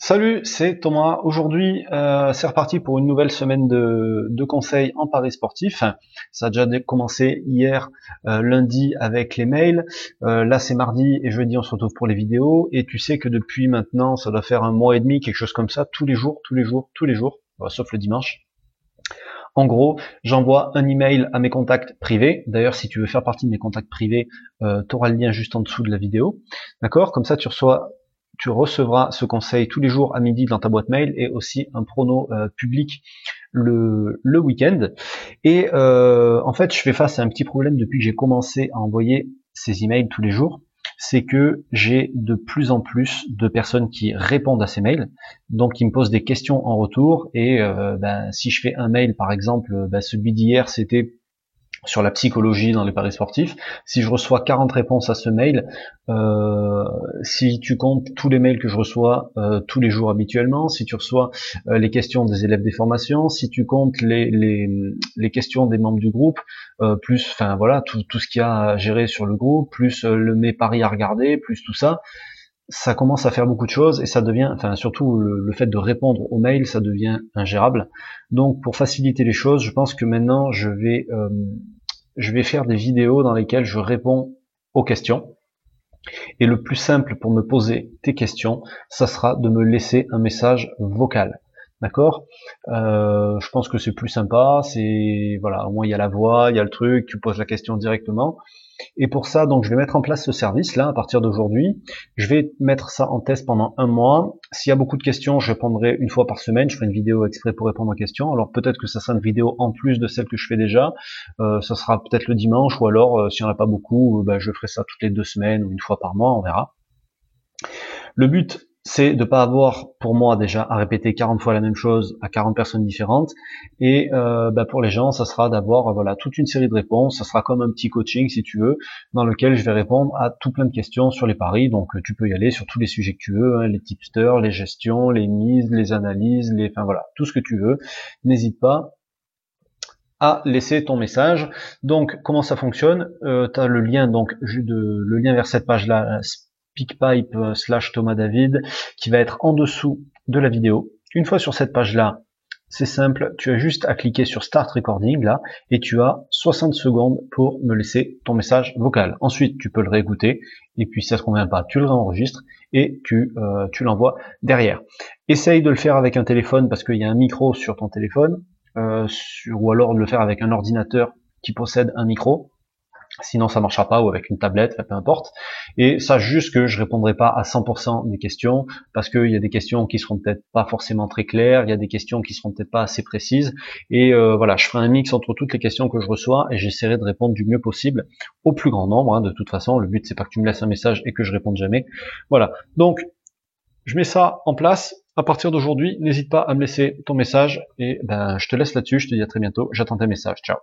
Salut, c'est Thomas. Aujourd'hui, euh, c'est reparti pour une nouvelle semaine de, conseils en paris sportif. Ça a déjà commencé hier, euh, lundi, avec les mails. Euh, là, c'est mardi et jeudi, on se retrouve pour les vidéos. Et tu sais que depuis maintenant, ça doit faire un mois et demi, quelque chose comme ça, tous les jours, tous les jours, tous les jours, sauf le dimanche. En gros, j'envoie un email à mes contacts privés. D'ailleurs, si tu veux faire partie de mes contacts privés, tu auras le lien juste en dessous de la vidéo. D'accord? Comme ça, tu reçois tu recevras ce conseil tous les jours à midi dans ta boîte mail et aussi un prono euh, public le, le week-end. Et euh, en fait, je fais face à un petit problème depuis que j'ai commencé à envoyer ces emails tous les jours. C'est que j'ai de plus en plus de personnes qui répondent à ces mails, donc qui me posent des questions en retour. Et euh, ben, si je fais un mail, par exemple, ben, celui d'hier, c'était sur la psychologie dans les paris sportifs. Si je reçois 40 réponses à ce mail, euh, si tu comptes tous les mails que je reçois euh, tous les jours habituellement, si tu reçois euh, les questions des élèves des formations, si tu comptes les, les, les questions des membres du groupe, plus, enfin voilà, tout, tout ce qu'il y a à gérer sur le groupe, plus le mes paris à regarder, plus tout ça, ça commence à faire beaucoup de choses et ça devient, enfin surtout le, fait de répondre aux mails, ça devient ingérable. Donc pour faciliter les choses, je pense que maintenant je vais, je vais faire des vidéos dans lesquelles je réponds aux questions. Et le plus simple pour me poser tes questions, ça sera de me laisser un message vocal. D'accord? Euh, Je pense que c'est plus sympa. C'est voilà, au moins il y a la voix, il y a le truc, tu poses la question directement. Et pour ça, donc, je vais mettre en place ce service-là à partir d'aujourd'hui. Je vais mettre ça en test pendant un mois. S'il y a beaucoup de questions, je répondrai une fois par semaine. Je ferai une vidéo exprès pour répondre aux questions. Alors peut-être que ça sera une vidéo en plus de celle que je fais déjà. Euh, ça sera peut-être le dimanche ou alors, euh, s'il n'y en a pas beaucoup, euh, bah, je ferai ça toutes les deux semaines ou une fois par mois, on verra. Le but, c'est de pas avoir pour moi déjà à répéter 40 fois la même chose à 40 personnes différentes. Et euh, bah, pour les gens ça sera d'avoir voilà toute une série de réponses. Ça sera comme un petit coaching si tu veux dans lequel je vais répondre à tout plein de questions sur les paris. Donc tu peux y aller sur tous les sujets que tu veux hein, les tipsters les gestions les mises les analyses les enfin voilà tout ce que tu veux. N'hésite pas à laisser ton message. Donc comment ça fonctionne? Euh, Tu as le lien donc de, le lien vers cette page là pipe euh, slash Thomas David qui va être en dessous de la vidéo. Une fois sur cette page là, c'est simple, tu as juste à cliquer sur Start Recording là et tu as 60 secondes pour me laisser ton message vocal. Ensuite, tu peux le réécouter et puis si ça ne convient pas, tu le réenregistres et tu, euh, tu l'envoies derrière. Essaye de le faire avec un téléphone parce qu'il y a un micro sur ton téléphone euh, ou alors de le faire avec un ordinateur qui possède un micro sinon ça marchera pas ou avec une tablette, peu importe. Et ça juste que je répondrai pas à 100% des questions parce qu'il y a des questions qui seront peut-être pas forcément très claires, il y a des questions qui seront peut-être pas assez précises. Et euh, voilà, je ferai un mix entre toutes les questions que je reçois et j'essaierai de répondre du mieux possible au plus grand nombre. Hein, de toute façon, le but c'est pas que tu me laisses un message et que je réponde jamais. Voilà. Donc je mets ça en place. À partir d'aujourd'hui, n'hésite pas à me laisser ton message et ben je te laisse là-dessus. Je te dis à très bientôt. J'attends tes messages. Ciao.